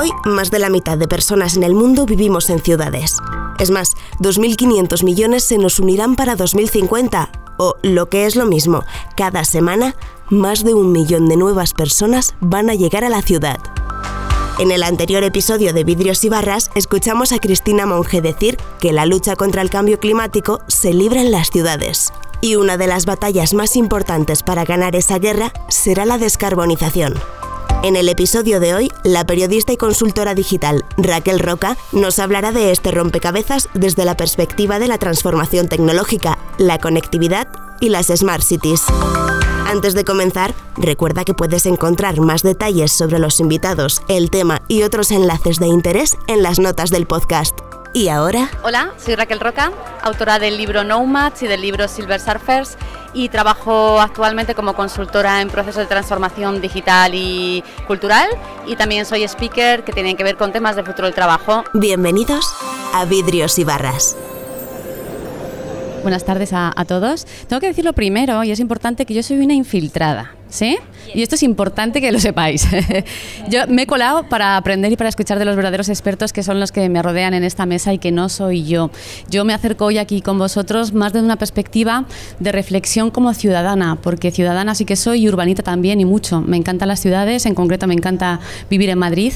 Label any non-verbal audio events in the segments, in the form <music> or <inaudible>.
Hoy, más de la mitad de personas en el mundo vivimos en ciudades. Es más, 2.500 millones se nos unirán para 2050. O, lo que es lo mismo, cada semana, más de un millón de nuevas personas van a llegar a la ciudad. En el anterior episodio de Vidrios y Barras, escuchamos a Cristina Monge decir que la lucha contra el cambio climático se libra en las ciudades. Y una de las batallas más importantes para ganar esa guerra será la descarbonización. En el episodio de hoy, la periodista y consultora digital Raquel Roca nos hablará de este rompecabezas desde la perspectiva de la transformación tecnológica, la conectividad y las smart cities. Antes de comenzar, recuerda que puedes encontrar más detalles sobre los invitados, el tema y otros enlaces de interés en las notas del podcast. ¿Y ahora? Hola, soy Raquel Roca, autora del libro Nomads y del libro Silver Surfers y trabajo actualmente como consultora en procesos de transformación digital y cultural y también soy speaker que tienen que ver con temas de futuro del trabajo. Bienvenidos a Vidrios y Barras. Buenas tardes a, a todos. Tengo que decirlo primero y es importante que yo soy una infiltrada. ¿Sí? Y esto es importante que lo sepáis. <laughs> Yo me he colado para aprender y para escuchar de los verdaderos expertos que son los que me rodean en esta mesa y que no soy yo. Yo me acerco hoy aquí con vosotros más desde una perspectiva de reflexión como ciudadana, porque ciudadana sí que soy y urbanita también y mucho. Me encantan las ciudades, en concreto me encanta vivir en Madrid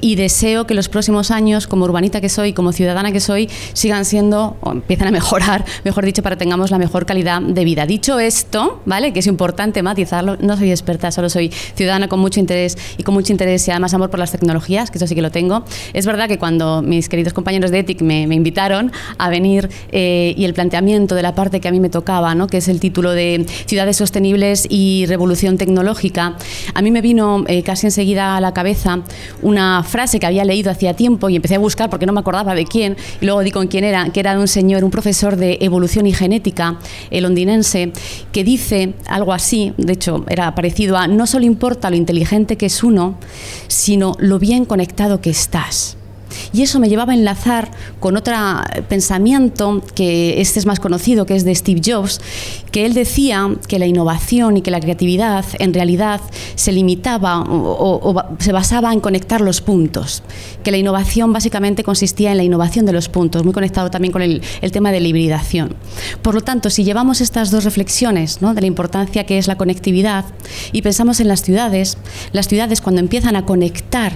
y deseo que los próximos años, como urbanita que soy, como ciudadana que soy, sigan siendo o empiecen a mejorar, <laughs> mejor dicho, para que tengamos la mejor calidad de vida. Dicho esto, ¿vale? Que es importante matizarlo, no soy experta, solo soy ciudadana con mucho interés y con mucho interés y además amor por las tecnologías, que eso sí que lo tengo. Es verdad que cuando mis queridos compañeros de ETIC me, invitaron a venir eh, y el planteamiento de la parte que a mí me tocaba, ¿no? que es el título de Ciudades Sostenibles y Revolución Tecnológica, a mí me vino eh, casi enseguida a la cabeza una frase que había leído hacía tiempo y empecé a buscar porque no me acordaba de quién, y luego di con quién era, que era de un señor, un profesor de evolución y genética el londinense, que dice algo así, de hecho era parecido no solo importa lo inteligente que es uno, sino lo bien conectado que estás. Y eso me llevaba a enlazar con otro pensamiento que este es más conocido, que es de Steve Jobs, que él decía que la innovación y que la creatividad en realidad se limitaba o, se basaba en conectar los puntos, que la innovación básicamente consistía en la innovación de los puntos, muy conectado también con el, tema de la hibridación. Por lo tanto, si llevamos estas dos reflexiones de la importancia que es la conectividad y pensamos en las ciudades, las ciudades cuando empiezan a conectar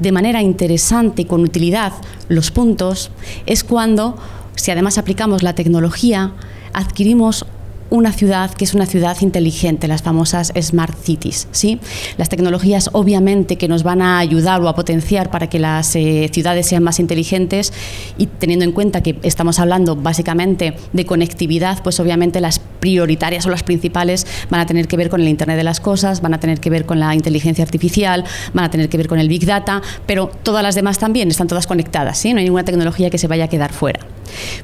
de manera interesante y con utilidad los puntos, es cuando, si además aplicamos la tecnología, adquirimos una ciudad que es una ciudad inteligente, las famosas smart cities. ¿sí? Las tecnologías obviamente que nos van a ayudar o a potenciar para que las eh, ciudades sean más inteligentes y teniendo en cuenta que estamos hablando básicamente de conectividad, pues obviamente las prioritarias o las principales van a tener que ver con el Internet de las Cosas, van a tener que ver con la inteligencia artificial, van a tener que ver con el Big Data, pero todas las demás también están todas conectadas, ¿sí? no hay ninguna tecnología que se vaya a quedar fuera.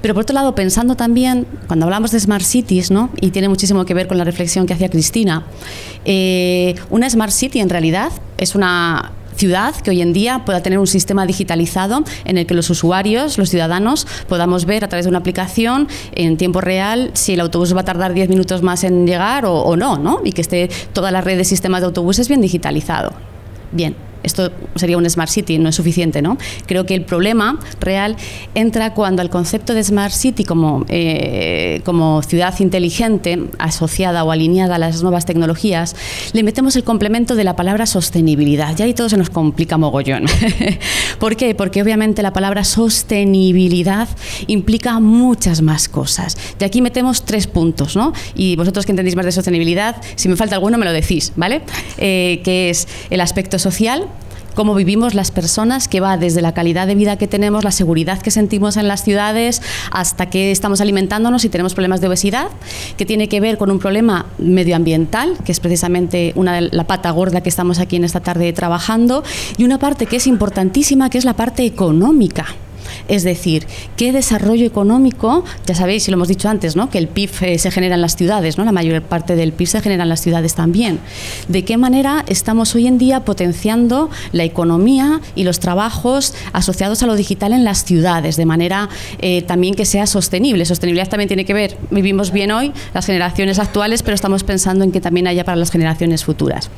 Pero por otro lado, pensando también, cuando hablamos de Smart Cities, ¿no? Y tiene muchísimo que ver con la reflexión que hacía Cristina, eh, una Smart City en realidad es una ciudad que hoy en día pueda tener un sistema digitalizado en el que los usuarios, los ciudadanos, podamos ver a través de una aplicación en tiempo real si el autobús va a tardar 10 minutos más en llegar o, o no, ¿no? Y que esté toda la red de sistemas de autobuses bien digitalizado. Bien, esto sería un Smart City, no es suficiente, ¿no? Creo que el problema real entra cuando el concepto de Smart City como, eh, como ciudad inteligente, asociada o alineada a las nuevas tecnologías, le metemos el complemento de la palabra sostenibilidad. Ya ahí todo se nos complica mogollón. <laughs> ¿Por qué? Porque obviamente la palabra sostenibilidad implica muchas más cosas. De aquí metemos tres puntos, ¿no? Y vosotros que entendéis más de sostenibilidad, si me falta alguno me lo decís, ¿vale? Eh, que es el aspecto social, cómo vivimos las personas, que va desde la calidad de vida que tenemos, la seguridad que sentimos en las ciudades, hasta que estamos alimentándonos y tenemos problemas de obesidad, que tiene que ver con un problema medioambiental, que es precisamente una de la pata gorda que estamos aquí en esta tarde trabajando, y una parte que es importantísima, que es la parte económica Es decir, qué desarrollo económico, ya sabéis, y lo hemos dicho antes, ¿no? que el PIB eh, se genera en las ciudades, ¿no? la mayor parte del PIB se genera en las ciudades también. ¿De qué manera estamos hoy en día potenciando la economía y los trabajos asociados a lo digital en las ciudades, de manera eh, también que sea sostenible? Sostenibilidad también tiene que ver, vivimos bien hoy, las generaciones actuales, pero estamos pensando en que también haya para las generaciones futuras.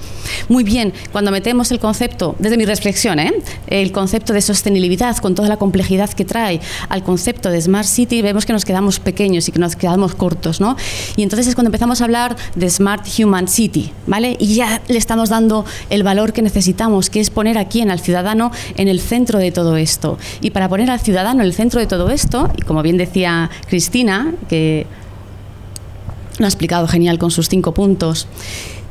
Muy bien, cuando metemos el concepto, desde mi reflexión, ¿eh? el concepto de sostenibilidad con toda la complejidad que trae al concepto de Smart City, vemos que nos quedamos pequeños y que nos quedamos cortos, ¿no? Y entonces es cuando empezamos a hablar de Smart Human City, ¿vale? Y ya le estamos dando el valor que necesitamos, que es poner aquí en al ciudadano en el centro de todo esto. Y para poner al ciudadano en el centro de todo esto, y como bien decía Cristina, que lo ha explicado genial con sus cinco puntos,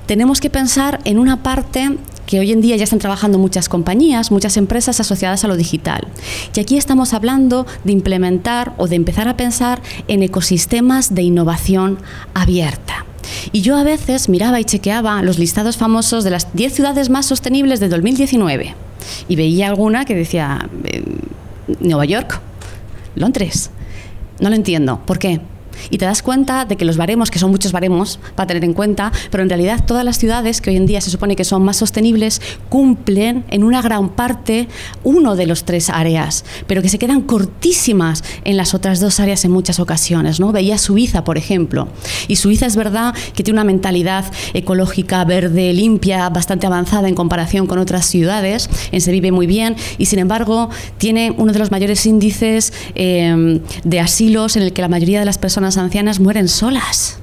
tenemos que pensar en una parte que hoy en día ya están trabajando muchas compañías, muchas empresas asociadas a lo digital. Y aquí estamos hablando de implementar o de empezar a pensar en ecosistemas de innovación abierta. Y yo a veces miraba y chequeaba los listados famosos de las 10 ciudades más sostenibles de 2019 y veía alguna que decía eh, Nueva York, Londres. No lo entiendo. ¿Por qué? Y te das cuenta de que los baremos, que son muchos baremos para tener en cuenta, pero en realidad todas las ciudades que hoy en día se supone que son más sostenibles cumplen en una gran parte uno de los tres áreas, pero que se quedan cortísimas en las otras dos áreas en muchas ocasiones. ¿no? Veía Suiza, por ejemplo, y Suiza es verdad que tiene una mentalidad ecológica, verde, limpia, bastante avanzada en comparación con otras ciudades, en se vive muy bien, y sin embargo tiene uno de los mayores índices eh, de asilos en el que la mayoría de las personas las ancianas mueren solas.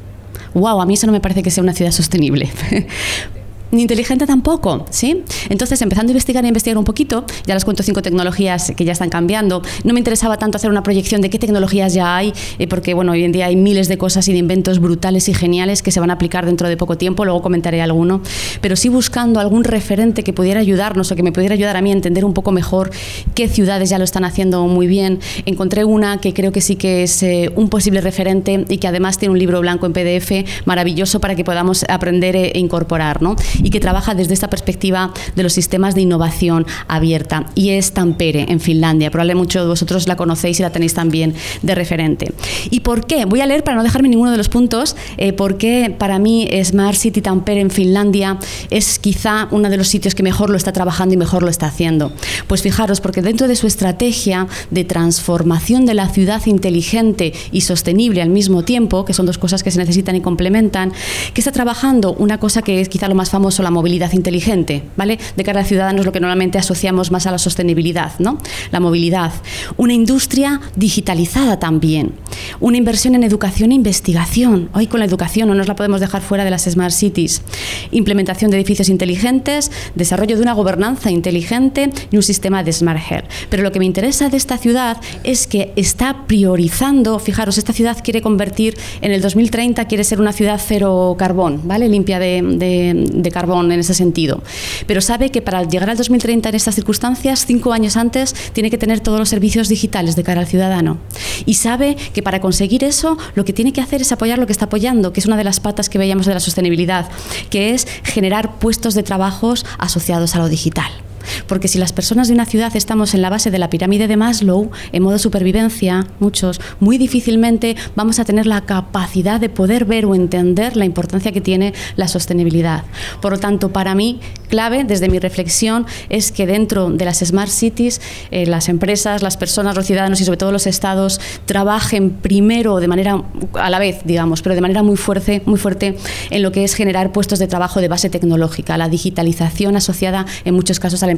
¡Wow! A mí eso no me parece que sea una ciudad sostenible. <laughs> ni inteligente tampoco, ¿sí? Entonces, empezando a investigar e investigar un poquito, ya les cuento cinco tecnologías que ya están cambiando. No me interesaba tanto hacer una proyección de qué tecnologías ya hay, eh, porque bueno, hoy en día hay miles de cosas y de inventos brutales y geniales que se van a aplicar dentro de poco tiempo, luego comentaré alguno, pero sí buscando algún referente que pudiera ayudarnos o que me pudiera ayudar a mí a entender un poco mejor qué ciudades ya lo están haciendo muy bien. Encontré una que creo que sí que es eh, un posible referente y que además tiene un libro blanco en PDF maravilloso para que podamos aprender e incorporar, ¿no? Y que trabaja desde esta perspectiva de los sistemas de innovación abierta. Y es Tampere, en Finlandia. Probablemente muchos de vosotros la conocéis y la tenéis también de referente. ¿Y por qué? Voy a leer para no dejarme ninguno de los puntos, eh, por qué para mí Smart City Tampere en Finlandia es quizá uno de los sitios que mejor lo está trabajando y mejor lo está haciendo. Pues fijaros, porque dentro de su estrategia de transformación de la ciudad inteligente y sostenible al mismo tiempo, que son dos cosas que se necesitan y complementan, que está trabajando una cosa que es quizá lo más famoso la movilidad inteligente, ¿vale? De cara a ciudadanos lo que normalmente asociamos más a la sostenibilidad, ¿no? La movilidad. Una industria digitalizada también. Una inversión en educación e investigación. Hoy con la educación no nos la podemos dejar fuera de las smart cities. Implementación de edificios inteligentes, desarrollo de una gobernanza inteligente y un sistema de smart health. Pero lo que me interesa de esta ciudad es que está priorizando, fijaros, esta ciudad quiere convertir en el 2030 quiere ser una ciudad cero carbón, ¿vale? Limpia de, de, de carbón en ese sentido. Pero sabe que para llegar al 2030 en estas circunstancias, cinco años antes, tiene que tener todos los servicios digitales de cara al ciudadano. Y sabe que para conseguir eso, lo que tiene que hacer es apoyar lo que está apoyando, que es una de las patas que veíamos de la sostenibilidad, que es generar puestos de trabajos asociados a lo digital. Porque si las personas de una ciudad estamos en la base de la pirámide de Maslow, en modo supervivencia, muchos, muy difícilmente vamos a tener la capacidad de poder ver o entender la importancia que tiene la sostenibilidad. Por lo tanto, para mí, clave desde mi reflexión es que dentro de las Smart Cities, eh, las empresas, las personas, los ciudadanos y sobre todo los estados trabajen primero de manera a la vez, digamos, pero de manera muy fuerte, muy fuerte en lo que es generar puestos de trabajo de base tecnológica, la digitalización asociada en muchos casos a la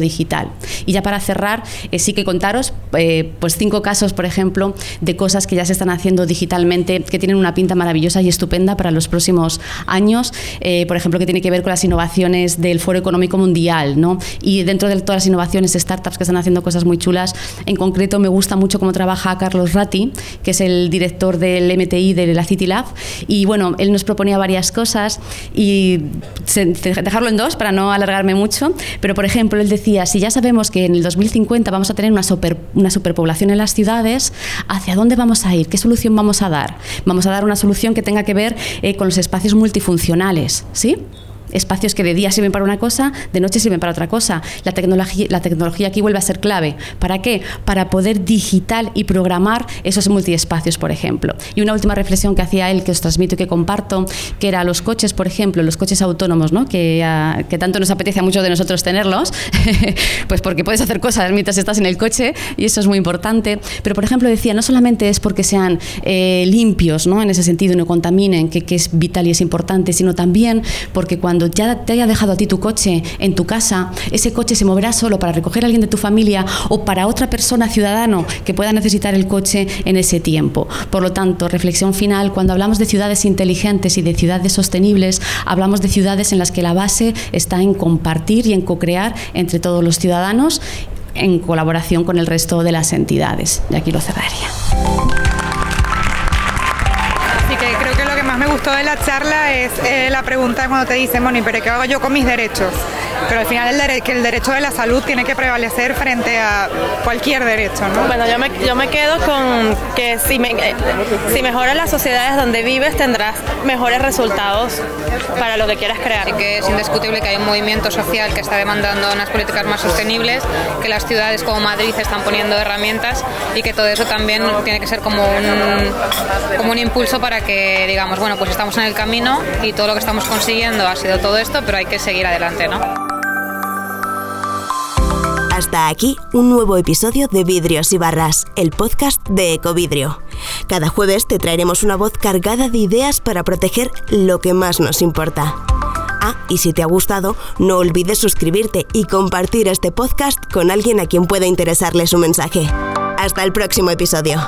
digital. Y ya para cerrar, eh, sí que contaros eh, pues cinco casos, por ejemplo, de cosas que ya se están haciendo digitalmente que tienen una pinta maravillosa y estupenda para los próximos años. Eh, por ejemplo, que tiene que ver con las innovaciones del Foro Económico Mundial, ¿no? Y dentro de todas las innovaciones, startups que están haciendo cosas muy chulas. En concreto, me gusta mucho cómo trabaja Carlos Ratti, que es el director del MTI de la City Lab. Y bueno, él nos proponía varias cosas y dejarlo en dos para no alargarme mucho. Pero, por ejemplo, él decía, si ya sabemos que en el 2050 vamos a tener una, super, una superpoblación en las ciudades, ¿hacia dónde vamos a ir? ¿Qué solución vamos a dar? Vamos a dar una solución que tenga que ver eh, con los espacios multifuncionales, ¿sí? Espacios que de día sirven para una cosa, de noche sirven para otra cosa. La tecnología, la tecnología aquí vuelve a ser clave. ¿Para qué? Para poder digital y programar esos multiespacios, por ejemplo. Y una última reflexión que hacía él, que os transmito y que comparto, que era los coches, por ejemplo, los coches autónomos, ¿no? que, ah, que tanto nos apetece a muchos de nosotros tenerlos, <laughs> pues porque puedes hacer cosas mientras estás en el coche y eso es muy importante. Pero, por ejemplo, decía, no solamente es porque sean eh, limpios, ¿no? en ese sentido, no contaminen, que, que es vital y es importante, sino también porque cuando ya te haya dejado a ti tu coche en tu casa, ese coche se moverá solo para recoger a alguien de tu familia o para otra persona ciudadano que pueda necesitar el coche en ese tiempo. Por lo tanto, reflexión final, cuando hablamos de ciudades inteligentes y de ciudades sostenibles, hablamos de ciudades en las que la base está en compartir y en co-crear entre todos los ciudadanos en colaboración con el resto de las entidades. Y aquí lo cerraría. Gustó de la charla es eh, la pregunta cuando te dicen, Moni, pero ¿qué hago yo con mis derechos? Pero al final el, que el derecho de la salud tiene que prevalecer frente a cualquier derecho, ¿no? Bueno, yo me, yo me quedo con que si, me, eh, si mejoras las sociedades donde vives tendrás mejores resultados para lo que quieras crear. Que es indiscutible que hay un movimiento social que está demandando unas políticas más sostenibles, que las ciudades como Madrid están poniendo herramientas y que todo eso también tiene que ser como un, como un impulso para que digamos, bueno, pues estamos en el camino y todo lo que estamos consiguiendo ha sido todo esto, pero hay que seguir adelante, ¿no? Hasta aquí un nuevo episodio de Vidrios y Barras, el podcast de Ecovidrio. Cada jueves te traeremos una voz cargada de ideas para proteger lo que más nos importa. Ah, y si te ha gustado, no olvides suscribirte y compartir este podcast con alguien a quien pueda interesarle su mensaje. Hasta el próximo episodio.